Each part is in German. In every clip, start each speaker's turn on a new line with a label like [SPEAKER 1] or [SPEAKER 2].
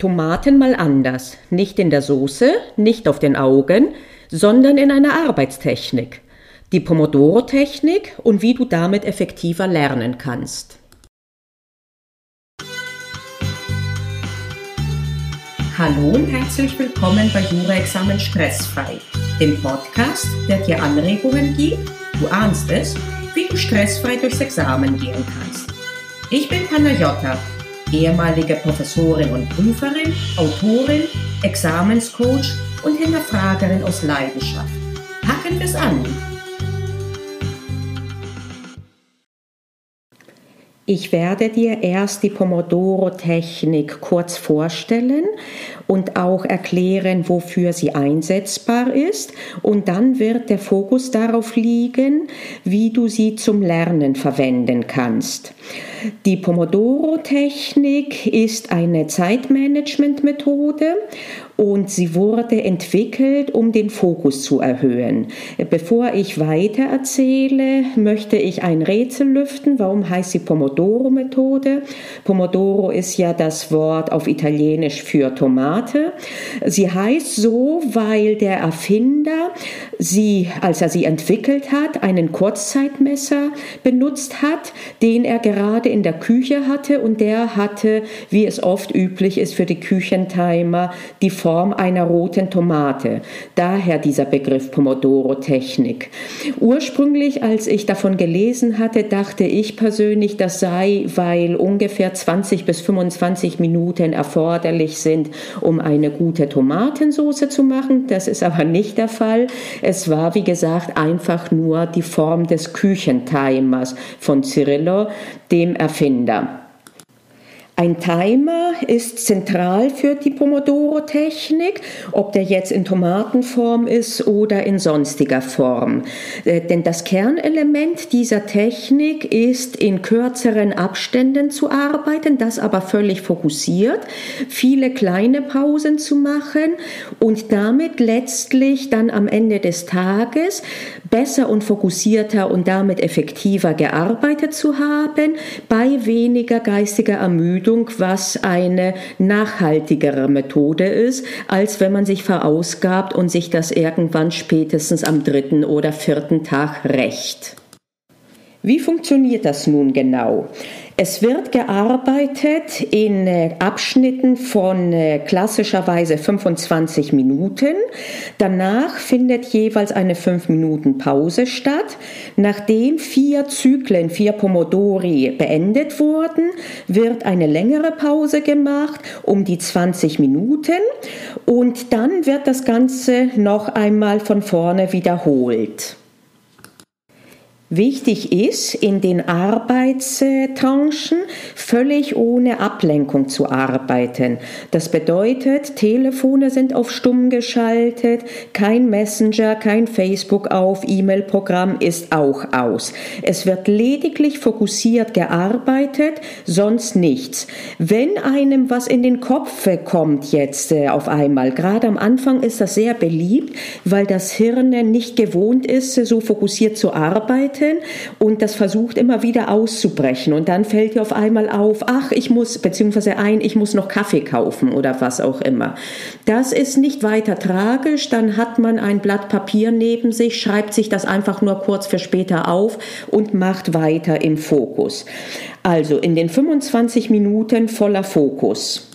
[SPEAKER 1] Tomaten mal anders. Nicht in der Soße, nicht auf den Augen, sondern in einer Arbeitstechnik. Die Pomodoro-Technik und wie du damit effektiver lernen kannst. Hallo und herzlich willkommen bei Jura-Examen Stressfrei, dem Podcast, der dir Anregungen gibt, du ahnst es, wie du stressfrei durchs Examen gehen kannst. Ich bin Panayota ehemalige Professorin und Prüferin, Autorin, Examenscoach und Hinterfragerin aus Leidenschaft. Packen wir es an! Ich werde dir erst die Pomodoro-Technik kurz vorstellen und auch erklären, wofür sie einsetzbar ist. Und dann wird der Fokus darauf liegen, wie du sie zum Lernen verwenden kannst. Die Pomodoro-Technik ist eine Zeitmanagement-Methode und sie wurde entwickelt, um den Fokus zu erhöhen. Bevor ich weiter erzähle, möchte ich ein Rätsel lüften. Warum heißt sie Pomodoro-Methode? Pomodoro ist ja das Wort auf Italienisch für Tomate. Sie heißt so, weil der Erfinder sie, als er sie entwickelt hat, einen Kurzzeitmesser benutzt hat, den er gerade in der Küche hatte und der hatte, wie es oft üblich ist für die Küchentimer, die Form Form einer roten Tomate. Daher dieser Begriff Pomodoro-Technik. Ursprünglich, als ich davon gelesen hatte, dachte ich persönlich, das sei, weil ungefähr 20 bis 25 Minuten erforderlich sind, um eine gute Tomatensauce zu machen. Das ist aber nicht der Fall. Es war, wie gesagt, einfach nur die Form des Küchentimers von Cirillo, dem Erfinder. Ein Timer ist zentral für die Pomodoro-Technik, ob der jetzt in Tomatenform ist oder in sonstiger Form. Äh, denn das Kernelement dieser Technik ist, in kürzeren Abständen zu arbeiten, das aber völlig fokussiert, viele kleine Pausen zu machen und damit letztlich dann am Ende des Tages besser und fokussierter und damit effektiver gearbeitet zu haben, bei weniger geistiger Ermüdung Bildung, was eine nachhaltigere Methode ist, als wenn man sich verausgabt und sich das irgendwann spätestens am dritten oder vierten Tag rächt. Wie funktioniert das nun genau? Es wird gearbeitet in äh, Abschnitten von äh, klassischerweise 25 Minuten. Danach findet jeweils eine 5 Minuten Pause statt. Nachdem vier Zyklen, vier Pomodori beendet wurden, wird eine längere Pause gemacht um die 20 Minuten und dann wird das Ganze noch einmal von vorne wiederholt. Wichtig ist, in den Arbeitstranchen völlig ohne Ablenkung zu arbeiten. Das bedeutet, Telefone sind auf stumm geschaltet, kein Messenger, kein Facebook auf, E-Mail-Programm ist auch aus. Es wird lediglich fokussiert gearbeitet, sonst nichts. Wenn einem was in den Kopf kommt jetzt äh, auf einmal, gerade am Anfang ist das sehr beliebt, weil das Hirn nicht gewohnt ist, so fokussiert zu arbeiten arbeiten und das versucht immer wieder auszubrechen. Und dann fällt dir auf einmal auf, ach, ich muss, beziehungsweise ein, ich muss noch Kaffee kaufen oder was auch immer. Das ist nicht weiter tragisch. Dann hat man ein Blatt Papier neben sich, schreibt sich das einfach nur kurz für später auf und macht weiter im Fokus. Also in den 25 Minuten voller Fokus.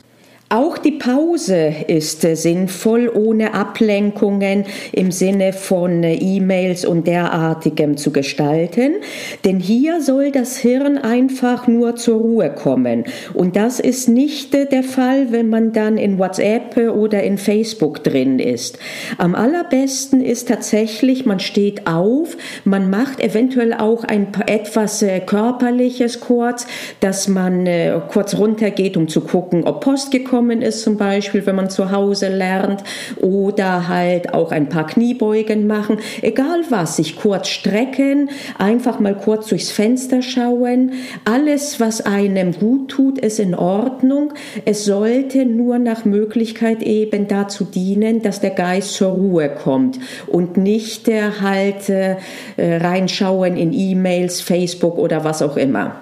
[SPEAKER 1] Auch die Pause ist äh, sinnvoll, ohne Ablenkungen im Sinne von äh, E-Mails und derartigem zu gestalten, denn hier soll das Hirn einfach nur zur Ruhe kommen. Und das ist nicht äh, der Fall, wenn man dann in WhatsApp oder in Facebook drin ist. Am allerbesten ist tatsächlich, man steht auf, man macht eventuell auch ein etwas körperliches kurz, dass man kurz runtergeht, um zu gucken, ob Post gekommen gekommen ist, zum Beispiel, wenn man zu Hause lernt, oder halt auch ein paar Kniebeugen machen, egal was, sich kurz strecken, einfach mal kurz durchs Fenster schauen. Alles, was einem gut tut, ist in Ordnung. Es sollte nur nach Möglichkeit eben dazu dienen, dass der Geist zur Ruhe kommt und nicht der halt äh, reinschauen in E-Mails, Facebook oder was auch immer.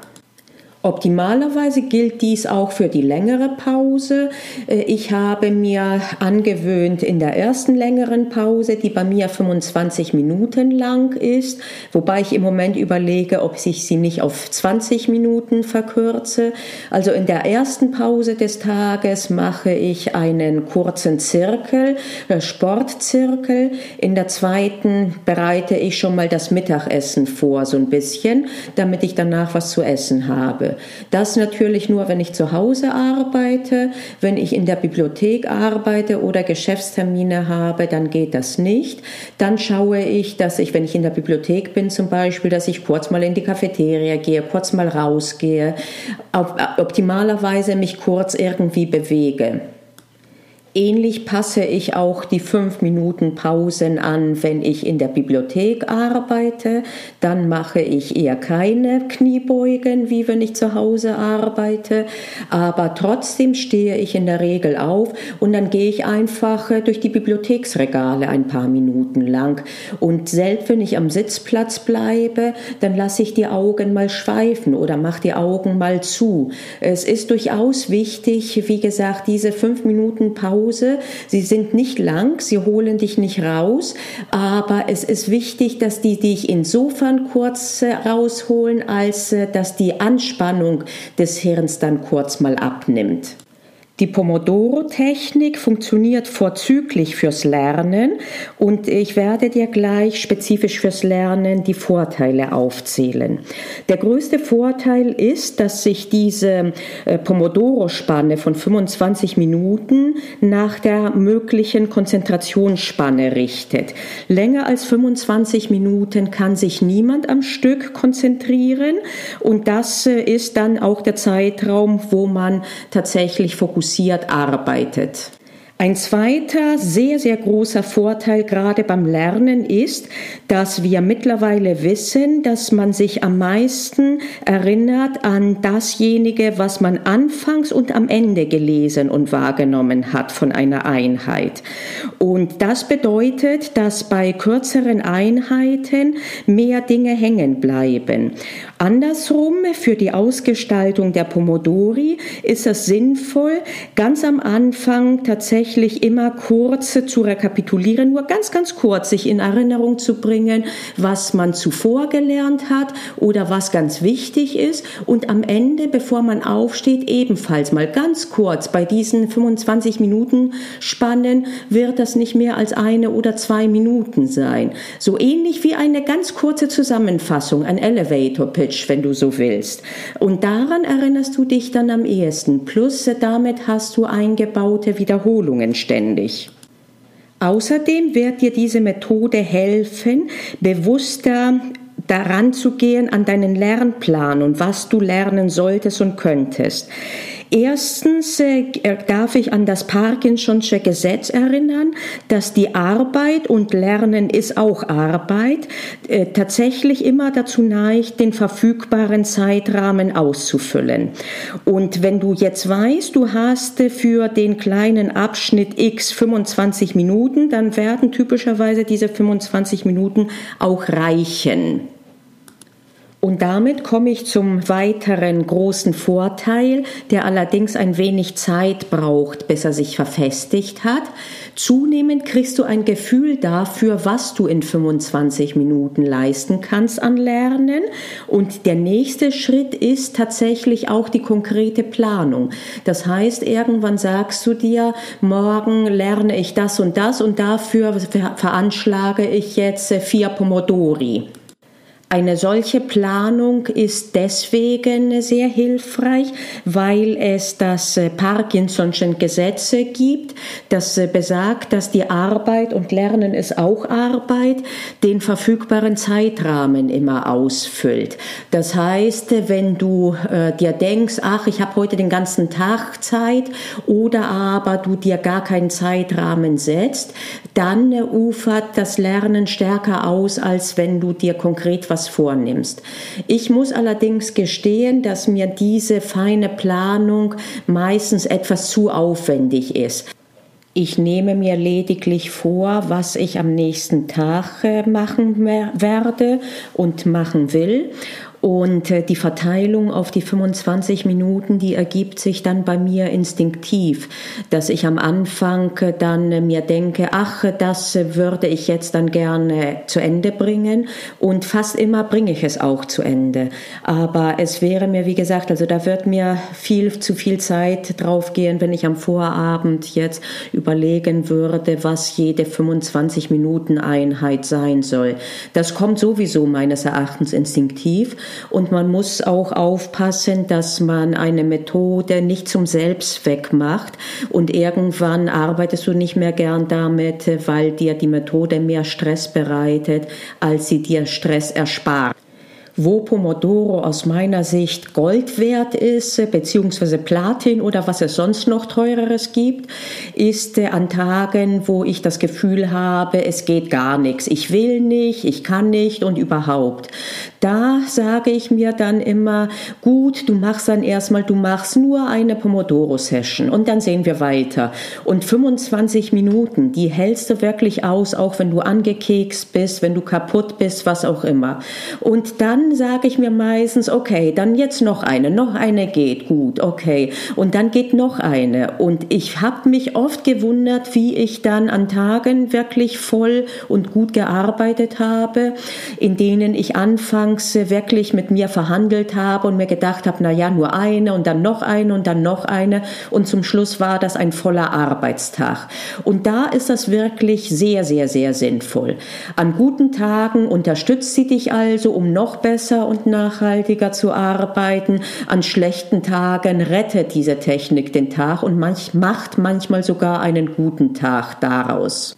[SPEAKER 1] Optimalerweise gilt dies auch für die längere Pause. Äh, ich habe mir angewöhnt, in der ersten längeren Pause, die bei mir 25 Minuten lang ist, wobei ich im Moment überlege, ob ich sie nicht auf 20 Minuten verkürze. Also in der ersten Pause des Tages mache ich einen kurzen Zirkel, äh, Sportzirkel. In der zweiten bereite ich schon mal das Mittagessen vor, so ein bisschen, damit ich danach was zu essen habe. Das natürlich nur, wenn ich zu Hause arbeite. Wenn ich in der Bibliothek arbeite oder Geschäftstermine habe, dann geht das nicht. Dann schaue ich, dass ich, wenn ich in der Bibliothek bin zum Beispiel, dass ich kurz mal in die Cafeteria gehe, kurz mal rausgehe, optimalerweise mich kurz irgendwie bewege. Ähnlich passe ich auch die fünf Minuten Pausen an, wenn ich in der Bibliothek arbeite. Dann mache ich eher keine Kniebeugen, wie wenn ich zu Hause arbeite. Aber trotzdem stehe ich in der Regel auf und dann gehe ich einfach äh, durch die Bibliotheksregale ein paar Minuten lang. Und selbst wenn ich am Sitzplatz bleibe, dann lasse ich die Augen mal schweifen oder mache die Augen mal zu. Es ist durchaus wichtig, wie gesagt, diese fünf Minuten Pause Hause. Sie sind nicht lang, sie holen dich nicht raus, aber es ist wichtig, dass die dich insofern kurz rausholen, als äh, dass die Anspannung des Hirns dann kurz mal abnimmt. Die Pomodoro-Technik funktioniert vorzüglich fürs Lernen und ich werde dir gleich spezifisch fürs Lernen die Vorteile aufzählen. Der größte Vorteil ist, dass sich diese äh, Pomodoro-Spanne von 25 Minuten nach der möglichen Konzentrationsspanne richtet. Länger als 25 Minuten kann sich niemand am Stück konzentrieren und das äh, ist dann auch der Zeitraum, wo man tatsächlich fokussiert fokussiert arbeitet. Ein zweiter sehr, sehr großer Vorteil gerade beim Lernen ist, dass wir mittlerweile wissen, dass man sich am meisten erinnert an dasjenige, was man anfangs und am Ende gelesen und wahrgenommen hat von einer Einheit. Und das bedeutet, dass bei kürzeren Einheiten mehr Dinge hängen bleiben. Andersrum, für die Ausgestaltung der Pomodori ist es sinnvoll, ganz am Anfang tatsächlich tatsächlich immer kurz zu rekapitulieren, nur ganz, ganz kurz sich in Erinnerung zu bringen, was man zuvor gelernt hat oder was ganz wichtig ist und am Ende, bevor man aufsteht, ebenfalls mal ganz kurz bei diesen 25 Minuten Spannen wird das nicht mehr als eine oder zwei Minuten sein. So ähnlich wie eine ganz kurze Zusammenfassung, ein Elevator Pitch, wenn du so willst. Und daran erinnerst du dich dann am ehesten. Plus damit hast du eingebaute Wiederholungen Übungen ständig. Außerdem wird dir diese Methode helfen, bewusster daran zu gehen an deinen Lernplan und was du lernen solltest und könntest. Erstens äh, darf ich an das Parkinson'sche Gesetz erinnern, dass die Arbeit und Lernen ist auch Arbeit äh, tatsächlich immer dazu neigt, den verfügbaren Zeitrahmen auszufüllen. Und wenn du jetzt weißt, du hast für den kleinen Abschnitt X 25 Minuten, dann werden typischerweise diese 25 Minuten auch reichen. Und damit komme ich zum weiteren großen Vorteil, der allerdings ein wenig Zeit braucht, bis er sich verfestigt hat. Zunehmend kriegst du ein Gefühl dafür, was du in 25 Minuten leisten kannst an Lernen. Und der nächste Schritt ist tatsächlich auch die konkrete Planung. Das heißt, irgendwann sagst du dir, morgen lerne ich das und das und dafür veranschlage ich jetzt vier Pomodori. Eine solche Planung ist deswegen sehr hilfreich, weil es das äh, Parkinson'sche Gesetz gibt, das äh, besagt, dass die Arbeit und Lernen ist auch Arbeit, den verfügbaren Zeitrahmen immer ausfüllt. Das heißt, wenn du äh, dir denkst, ach, ich habe heute den ganzen Tag Zeit oder aber du dir gar keinen Zeitrahmen setzt, dann äh, ufert das Lernen stärker aus, als wenn du dir konkret was vornimmst. Ich muss allerdings gestehen, dass mir diese feine Planung meistens etwas zu aufwendig ist. Ich nehme mir lediglich vor, was ich am nächsten Tag äh, machen werde und machen will Und äh, die Verteilung auf die 25 Minuten, die ergibt sich dann bei mir instinktiv, dass ich am Anfang dann mir denke, ach, das würde ich jetzt dann gerne zu Ende bringen. Und fast immer bringe ich es auch zu Ende. Aber es wäre mir, wie gesagt, also da wird mir viel zu viel Zeit drauf gehen, wenn ich am Vorabend jetzt überlegen würde, was jede 25 Minuten Einheit sein soll. Das kommt sowieso meines Erachtens instinktiv und man muss auch aufpassen, dass man eine Methode nicht zum Selbstzweck macht und irgendwann arbeitest du nicht mehr gern damit, weil dir die Methode mehr Stress bereitet, als sie dir Stress erspart wo Pomodoro aus meiner Sicht Gold wert ist, beziehungsweise Platin oder was es sonst noch teureres gibt, ist äh, an Tagen, wo ich das Gefühl habe, es geht gar nichts. Ich will nicht, ich kann nicht und überhaupt. Da sage ich mir dann immer, gut, du machst dann erstmal, du machst nur eine Pomodoro-Session und dann sehen wir weiter. Und 25 Minuten, die hältst du wirklich aus, auch wenn du angekekst bist, wenn du kaputt bist, was auch immer. Und dann sage ich mir meistens, okay, dann jetzt noch eine, noch eine geht gut, okay. Und dann geht noch eine. Und ich habe mich oft gewundert, wie ich dann an Tagen wirklich voll und gut gearbeitet habe, in denen ich anfangs wirklich mit mir verhandelt habe und mir gedacht habe, na ja, nur eine und dann noch eine und dann noch eine. Und zum Schluss war das ein voller Arbeitstag. Und da ist das wirklich sehr, sehr, sehr sinnvoll. An guten Tagen unterstützt sie dich also, um noch besser und nachhaltiger zu arbeiten. An schlechten Tagen rettet diese Technik den Tag und manch, macht manchmal sogar einen guten Tag daraus.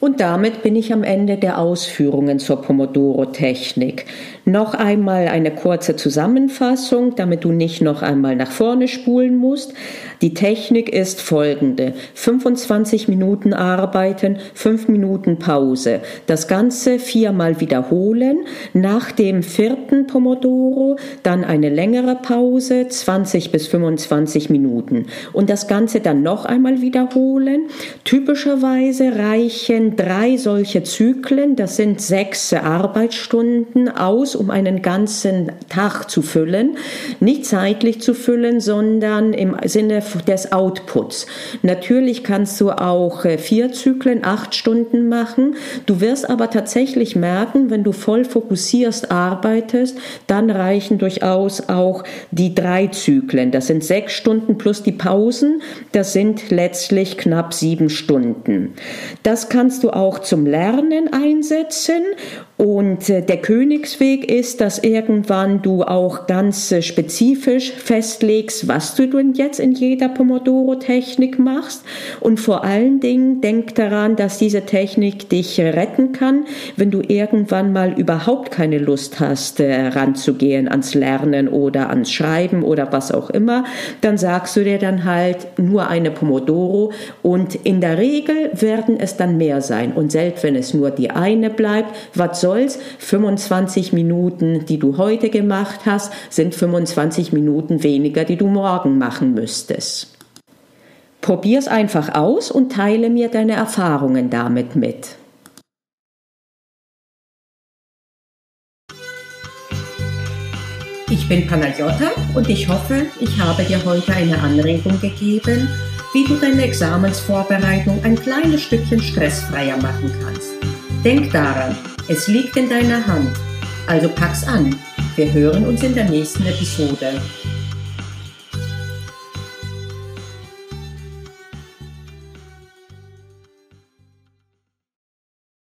[SPEAKER 1] Und damit bin ich am Ende der Ausführungen zur Pomodoro-Technik. Noch einmal eine kurze Zusammenfassung, damit du nicht noch einmal nach vorne spulen musst. Die Technik ist folgende. 25 Minuten arbeiten, 5 Minuten Pause. Das Ganze viermal wiederholen. Nach dem vierten Pomodoro dann eine längere Pause, 20 bis 25 Minuten. Und das Ganze dann noch einmal wiederholen. Typischerweise reichen drei solche Zyklen, das sind sechs Arbeitsstunden aus um einen ganzen Tag zu füllen. Nicht zeitlich zu füllen, sondern im Sinne des Outputs. Natürlich kannst du auch äh, vier Zyklen, acht Stunden machen. Du wirst aber tatsächlich merken, wenn du voll fokussierst arbeitest, dann reichen durchaus auch die drei Zyklen. Das sind sechs Stunden plus die Pausen. Das sind letztlich knapp sieben Stunden. Das kannst du auch zum Lernen einsetzen und äh, der Königsweg ist, dass irgendwann du auch ganz äh, spezifisch festlegst, was du denn jetzt in jeder Pomodoro-Technik machst. Und vor allen Dingen denk daran, dass diese Technik dich retten kann, wenn du irgendwann mal überhaupt keine Lust hast, äh, ranzugehen ans Lernen oder ans Schreiben oder was auch immer. Dann sagst du dir dann halt nur eine Pomodoro und in der Regel werden es dann mehr sein. Und selbst wenn es nur die eine bleibt, was soll's? 25 Minuten, die du heute gemacht hast, sind 25 Minuten weniger, die du morgen machen müsstest. Probier's einfach aus und teile mir deine Erfahrungen damit mit. Ich bin Panagiotta und ich hoffe, ich habe dir heute eine Anregung gegeben, wie du deine Examensvorbereitung ein kleines Stückchen stressfreier machen kannst. Denk daran, es liegt in deiner Hand. Also pack's an. Wir hören uns in der nächsten Episode.